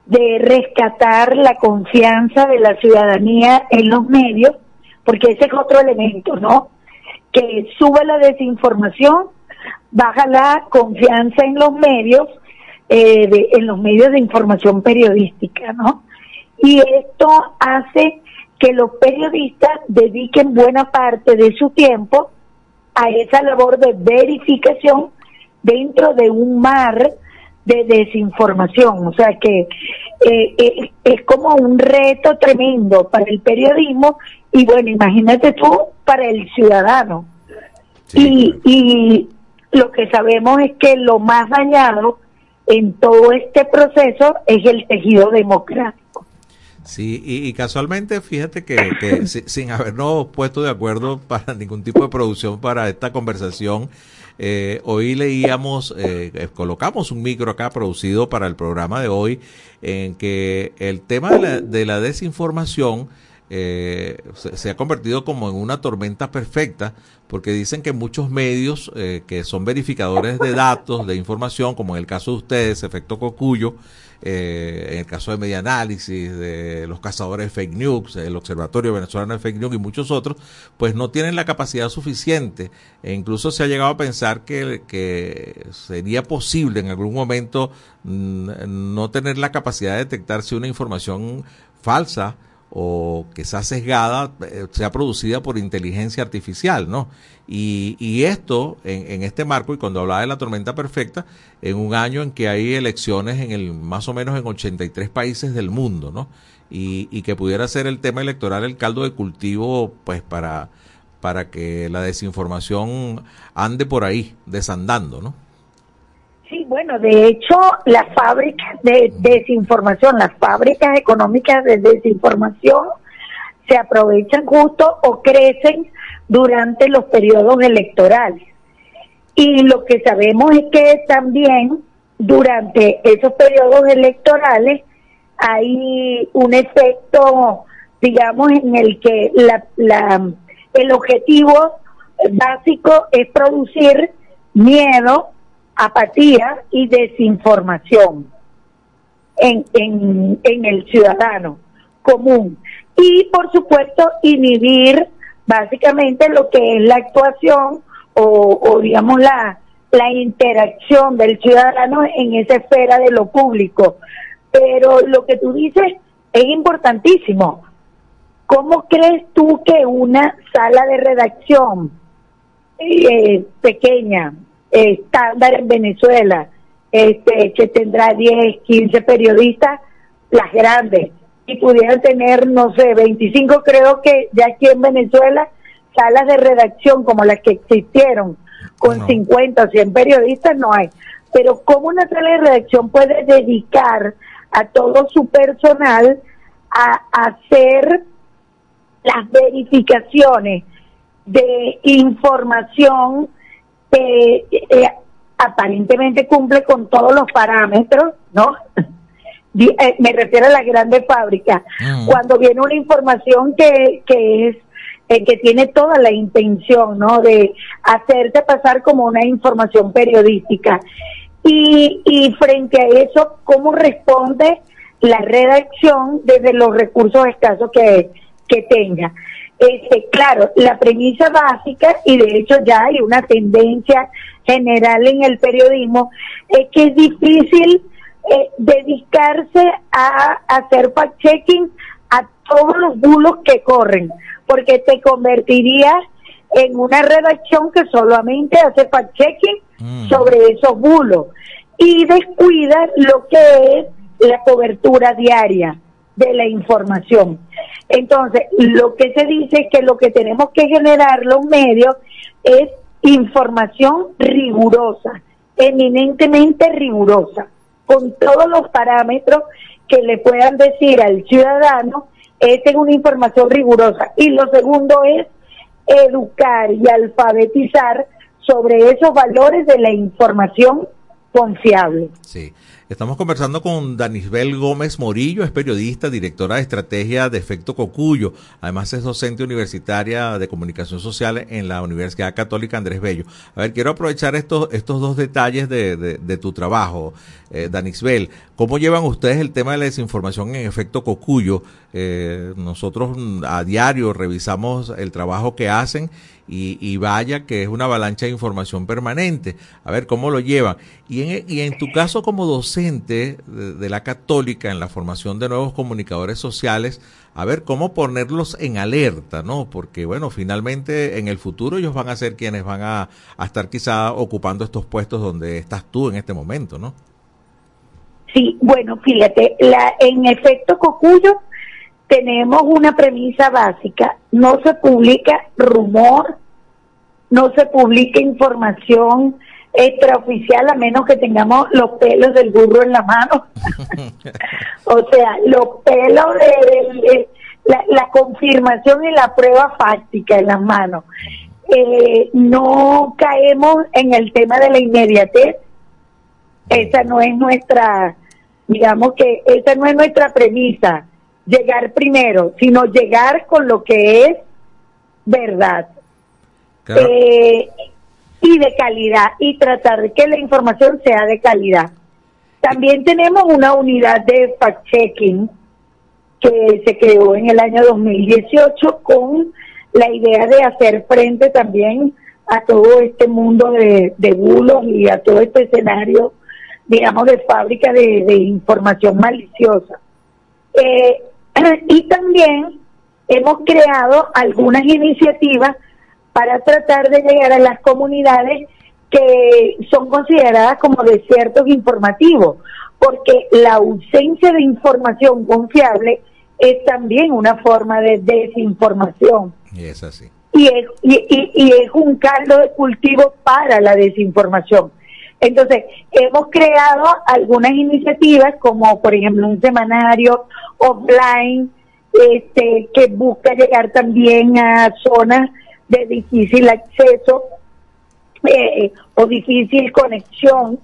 de rescatar la confianza de la ciudadanía en los medios, porque ese es otro elemento, ¿no? Que sube la desinformación, baja la confianza en los medios, eh, de- en los medios de información periodística, ¿no? Y esto hace que los periodistas dediquen buena parte de su tiempo a esa labor de verificación dentro de un mar de desinformación. O sea que eh, eh, es como un reto tremendo para el periodismo y bueno, imagínate tú para el ciudadano. y, y lo que sabemos es que lo más dañado en todo este proceso es el tejido democrático. Sí, y, casualmente, fíjate que, sin habernos puesto de acuerdo para ningún tipo de producción para esta conversación, eh, hoy leíamos, eh, eh, colocamos un micro acá producido para el programa de hoy, en que el tema de la, de la desinformación se, se, ha convertido como en una tormenta perfecta, porque dicen que muchos medios que son verificadores de datos, de información, como en el caso de ustedes, efecto Cocuyo, eh, en el caso de Media Análisis, de los cazadores de fake news, el Observatorio Venezolano de Fake News y muchos otros, pues no tienen la capacidad suficiente. E incluso se ha llegado a pensar que, que sería posible en algún momento mm, no tener la capacidad de detectar si una información falsa o que sea sesgada, eh, sea producida por inteligencia artificial, ¿no? Y, esto, en, en, este marco, y cuando hablaba de la tormenta perfecta, en un año en que hay elecciones en el más o menos en 83 países del mundo, ¿no? Y, y que pudiera ser el tema electoral el caldo de cultivo, pues, para, para que la desinformación ande por ahí, desandando, ¿no? Sí, bueno, de hecho, las fábricas de desinformación, las fábricas económicas de desinformación se aprovechan justo o crecen durante los periodos electorales. Y lo que sabemos es que también durante esos periodos electorales hay un efecto, digamos, en el que la, la, el objetivo básico es producir miedo apatía y desinformación en, en, el ciudadano común. Y por supuesto inhibir básicamente lo que es la actuación o, o digamos la, la interacción del ciudadano en esa esfera de lo público. Pero lo que tú dices es importantísimo. ¿Cómo crees tú que una sala de redacción eh, pequeña, estándar en Venezuela, este, que tendrá 10, 15 periodistas, las grandes, y pudieran tener, no sé, 25, creo que ya aquí en Venezuela, salas de redacción como las que existieron, con 50 o 100 periodistas, no hay. Pero ¿cómo una sala de redacción puede dedicar a todo su personal a hacer las verificaciones de información que eh, aparentemente cumple con todos los parámetros, ¿no? Eh, me refiero a las grandes fábricas. Mm. Cuando viene una información que, que es eh, que tiene toda la intención, ¿no? De hacerte pasar como una información periodística. Y, y frente a eso, ¿cómo responde la redacción desde los recursos escasos que, que tenga? Este, claro, la premisa básica, y de hecho ya hay una tendencia general en el periodismo, es que es difícil eh, dedicarse a, hacer fact-checking a todos los bulos que corren, porque te convertirías en una redacción que solamente hace fact-checking mm. sobre esos bulos y descuida lo que es la cobertura diaria de la información. Entonces, lo que se dice es que lo que tenemos que generar los medios es información rigurosa, eminentemente rigurosa, con todos los parámetros que le puedan decir al ciudadano, esta es una información rigurosa. Y lo segundo es educar y alfabetizar sobre esos valores de la información confiable. Sí. Estamos conversando con Danisbel Gómez Morillo, es periodista, directora de estrategia de Efecto Cocuyo. Además es docente universitaria de comunicación social en la Universidad Católica Andrés Bello. A ver, quiero aprovechar estos, estos dos detalles de, de, tu trabajo, eh, Danisbel. ¿Cómo llevan ustedes el tema de la desinformación en Efecto Cocuyo? Eh, nosotros a diario revisamos el trabajo que hacen y, vaya que es una avalancha de información permanente. A ver cómo lo llevan. Y en, y en tu caso como docente de, la católica en la formación de nuevos comunicadores sociales, a ver cómo ponerlos en alerta, ¿no? Porque bueno, finalmente en el futuro ellos van a ser quienes van a, a estar quizá ocupando estos puestos donde estás tú en este momento, ¿no? Sí, bueno, fíjate, la, en efecto Cocuyo tenemos una premisa básica, no se publica rumor, no se publica información extraoficial a menos que tengamos los pelos del burro en la mano. o sea, los pelos de, la, la, confirmación y la prueba fáctica en las manos. Eh, no caemos en el tema de la inmediatez. Esa no es nuestra, digamos que esa no es nuestra premisa, llegar primero, sino llegar con lo que es verdad. Eh, y de calidad y tratar de que la información sea de calidad. También tenemos una unidad de fact-checking que se creó en el año 2018 con la idea de hacer frente también a todo este mundo de, bulos y a todo este escenario, digamos, de fábrica de, información maliciosa. Eh, y también hemos creado algunas iniciativas para tratar de llegar a las comunidades que son consideradas como desiertos informativos, porque la ausencia de información confiable es también una forma de desinformación. Y es así. Y es, y, es un caldo de cultivo para la desinformación. Entonces, hemos creado algunas iniciativas como, por ejemplo, un semanario offline este, que busca llegar también a zonas de difícil acceso eh, o difícil conexión.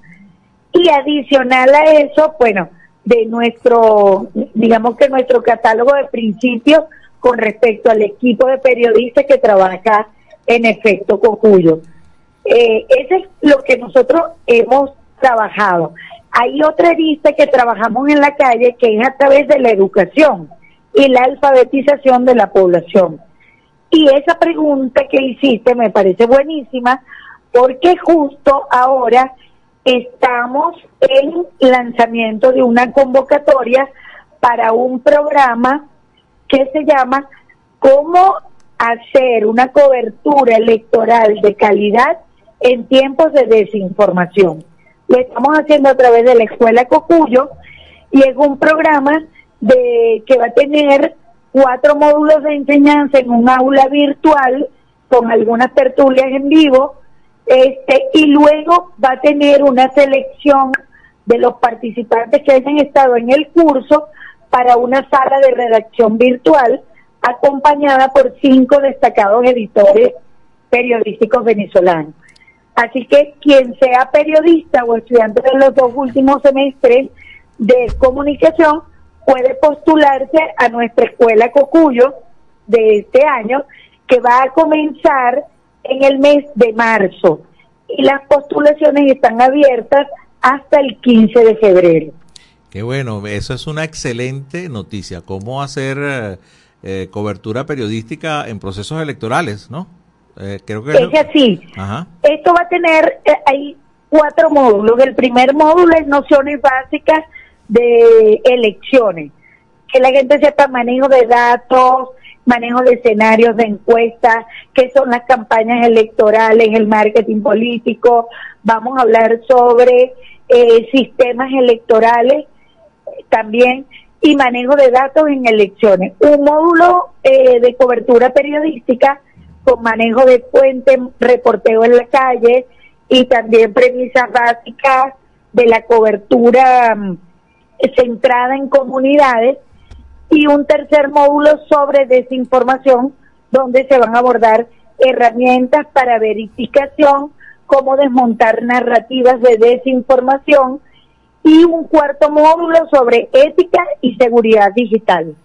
Y adicional a eso, bueno, de nuestro, digamos que nuestro catálogo de principios con respecto al equipo de periodistas que trabaja en efecto Cocuyo. Eh, eso es lo que nosotros hemos trabajado. Hay otra lista que trabajamos en la calle que es a través de la educación y la alfabetización de la población. Y esa pregunta que hiciste me parece buenísima porque justo ahora estamos en lanzamiento de una convocatoria para un programa que se llama Cómo hacer una cobertura electoral de calidad en tiempos de desinformación. Lo estamos haciendo a través de la Escuela Cocuyo y es un programa que va a tener cuatro módulos de enseñanza en un aula virtual con algunas tertulias en vivo este y luego va a tener una selección de los participantes que hayan estado en el curso para una sala de redacción virtual acompañada por cinco destacados editores periodísticos venezolanos. Así que quien sea periodista o estudiante de los dos últimos semestres de comunicación puede postularse a nuestra escuela Cocuyo de este año, que va a comenzar en el mes de marzo. Y las postulaciones están abiertas hasta el 15 de febrero. Qué bueno, eso es una excelente noticia. ¿Cómo hacer eh, cobertura periodística en procesos electorales, no? Eh, creo que es así. Esto va a tener, hay cuatro módulos. El primer módulo es nociones básicas de elecciones, que la gente sepa manejo de datos, manejo de escenarios de encuestas, qué son las campañas electorales, el marketing político, vamos a hablar sobre eh, sistemas electorales también y manejo de datos en elecciones. Un módulo eh, de cobertura periodística con manejo de fuentes, reporteo en la calle y también premisas básicas de la cobertura mm, centrada en comunidades y un tercer módulo sobre desinformación donde se van a abordar herramientas para verificación, cómo desmontar narrativas de desinformación y un cuarto módulo sobre ética y seguridad digital.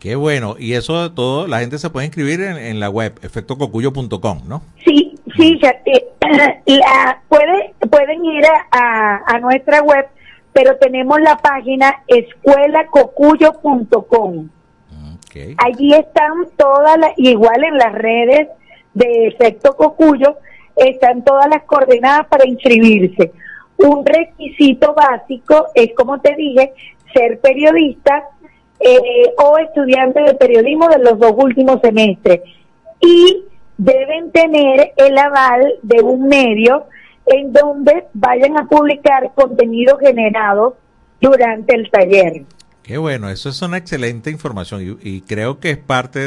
Qué bueno, y eso de todo, la gente se puede inscribir en, la web, efectococuyo.com, ¿no? Sí, sí, eh, la, puede, pueden ir a, a nuestra web pero tenemos la página escuelacocuyo.com. Allí están todas las, igual en las redes de Efecto Cocuyo, están todas las coordenadas para inscribirse. Un requisito básico es, como te dije, ser periodista eh, o estudiante de periodismo de los dos últimos semestres. Y deben tener el aval de un medio en donde vayan a publicar contenido generado durante el taller. Qué bueno, eso es una excelente información y, creo que es parte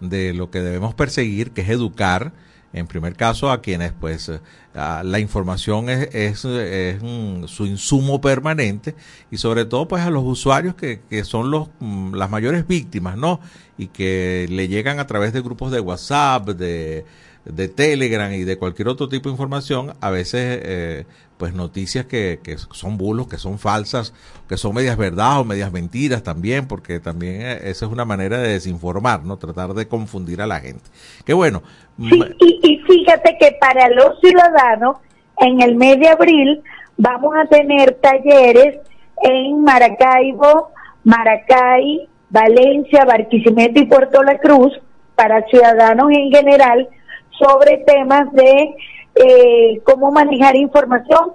de, lo que debemos perseguir, que es educar en primer caso a quienes pues eh, la información es, es, su insumo permanente y sobre todo pues a los usuarios que, que son los mm, las mayores víctimas no y que le llegan a través de grupos de WhatsApp de de Telegram y de cualquier otro tipo de información, a veces eh, pues noticias que, que, son bulos, que son falsas, que son medias verdades o medias mentiras también, porque también eh, esa es una manera de desinformar, ¿no? Tratar de confundir a la gente. Qué bueno. Sí, y, y fíjate que para los ciudadanos, en el mes de abril vamos a tener talleres en Maracaibo, Maracay, Valencia, Barquisimeto y Puerto La Cruz para ciudadanos en general sobre temas de eh, cómo manejar información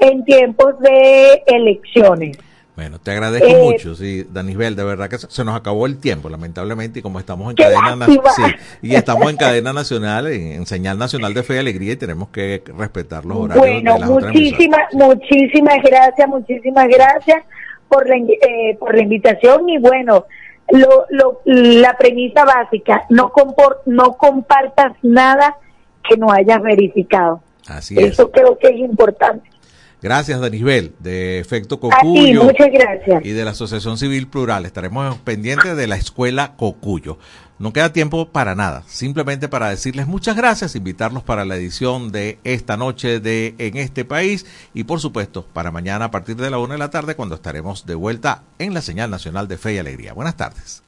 en tiempos de elecciones. Bueno, te agradezco eh, mucho, sí, Danisbel, de verdad que se nos acabó el tiempo, lamentablemente, y como estamos en cadena nacional, y estamos en cadena nacional, en, señal nacional de fe y alegría, y tenemos que respetar los horarios. Bueno, muchísimas, muchísimas gracias, muchísimas gracias por la, eh, por la invitación, y bueno, lo, lo, la premisa básica, no, compor, no compartas nada que no hayas verificado. Así Eso creo que es importante. Gracias, Danisbel, de Efecto Cocuyo. muchas gracias. Y de la Asociación Civil Plural. Estaremos pendientes de la Escuela Cocuyo. No queda tiempo para nada, simplemente para decirles muchas gracias, invitarlos para la edición de esta noche de En este país y por supuesto para mañana a partir de la una de la tarde cuando estaremos de vuelta en la señal nacional de Fe y Alegría. Buenas tardes.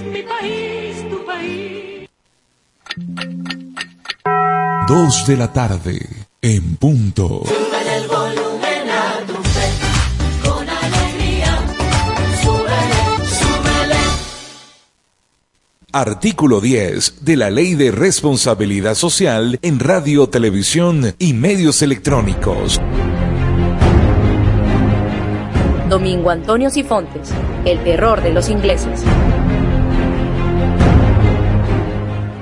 2 de la tarde, en punto. Artículo 10 de la Ley de Responsabilidad Social en Radio, Televisión y Medios Electrónicos. Domingo Antonio Sifontes, El terror de los ingleses.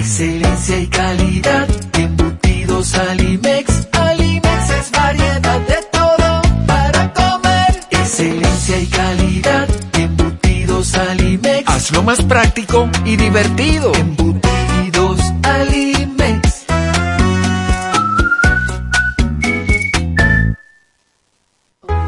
Excelencia y calidad, embutidos Alimex. Alimex es variedad de todo para comer. Excelencia y calidad, embutidos Alimex. Hazlo más práctico y divertido. Embutidos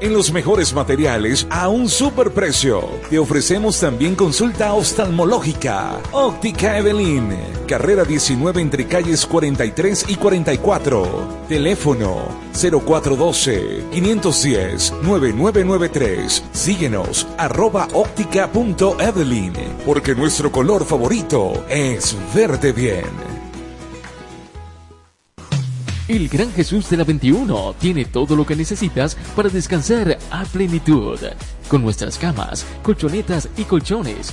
en los mejores materiales a un superprecio. Te ofrecemos también consulta oftalmológica. Óptica Evelyn, carrera 19 entre calles 43 y 44. Teléfono 0412-510-9993. Síguenos arroba óptica.evelyn, porque nuestro color favorito es verde bien. El Gran Jesús de la 21 tiene todo lo que necesitas para descansar a plenitud. Con nuestras camas, colchonetas y colchones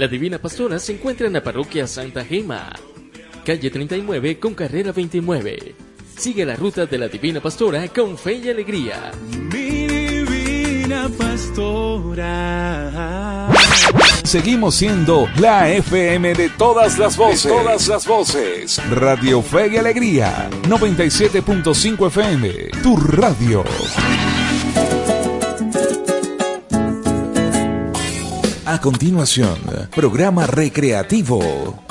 La Divina Pastora se encuentra en la parroquia Santa Gema, calle 39 con carrera 29. Sigue la ruta de la Divina Pastora con fe y alegría. Mi Divina Pastora. Seguimos siendo la FM de todas las voces. De todas las voces. Radio Fe y Alegría. 97.5 FM. Tu radio. A continuación, programa recreativo.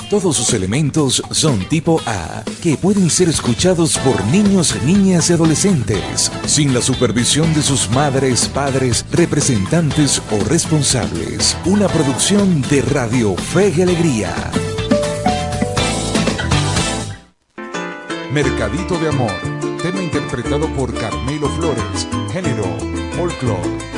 Todos sus elementos son tipo A, que pueden ser escuchados por niños, niñas y adolescentes, sin la supervisión de sus madres, padres, representantes o responsables. Una producción de Radio Fe y Alegría. Mercadito de Amor, tema interpretado por Carmelo Flores, género, folklore.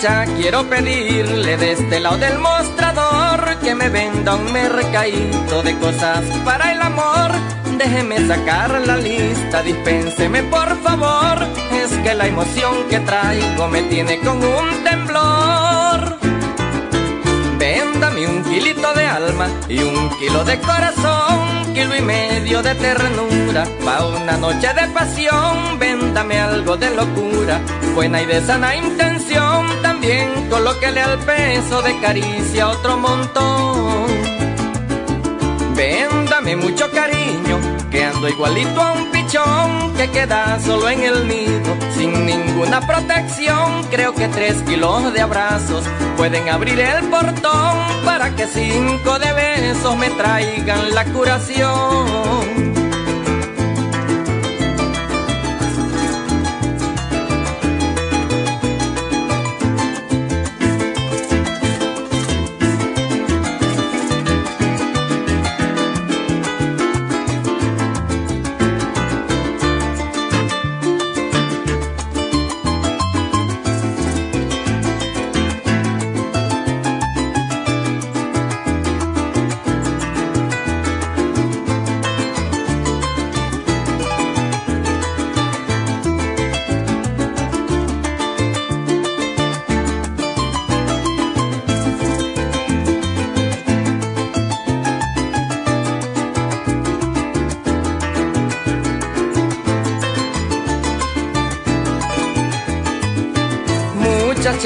Quiero pedirle de este lado del mostrador que me venda un mercadito de cosas para el amor. Déjeme sacar la lista, dispénseme por favor. Es que la emoción que traigo me tiene con un temblor. Véndame un kilito de alma y un kilo de corazón, kilo y medio de ternura, pa' una noche de pasión. Véndame algo de locura, buena y de sana intención también colóquele al peso de caricia otro montón. Véndame mucho cariño, que ando igualito a un pichón que queda solo en el nido, sin ninguna protección. Creo que tres kilos de abrazos pueden abrir el portón para que cinco de besos me traigan la curación.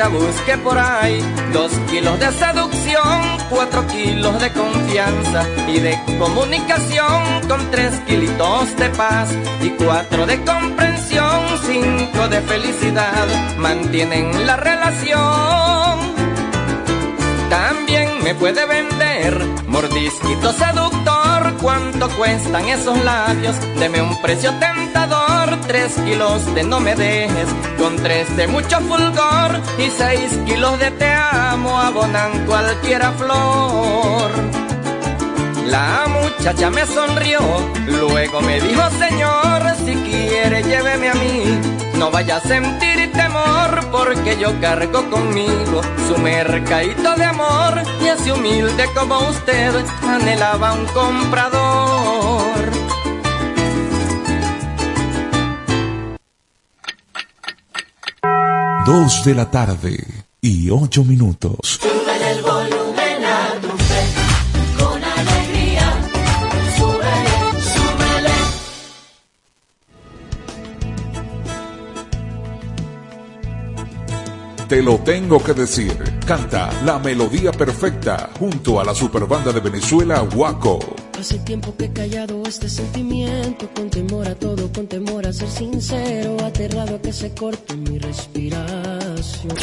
Busque por ahí dos kilos de seducción, cuatro kilos de confianza y de comunicación, con tres kilitos de paz y cuatro de comprensión, cinco de felicidad, mantienen la relación. También me puede vender mordisquito seductor, ¿cuánto cuestan esos labios? Deme un precio tres kilos de no me dejes, con tres de mucho fulgor y seis kilos de te amo abonan cualquiera flor. La muchacha me sonrió, luego me dijo, señor, si quiere lléveme a mí, no vaya a sentir temor, porque yo cargo conmigo su mercadito de amor, y así humilde como usted anhelaba un comprador. Dos de la tarde y ocho minutos. Te lo tengo que decir. Canta la melodía perfecta junto a la superbanda de Venezuela, Waco. Hace tiempo que he callado este sentimiento, con temor a todo, con temor a ser sincero, aterrado a que se corte mi respiración.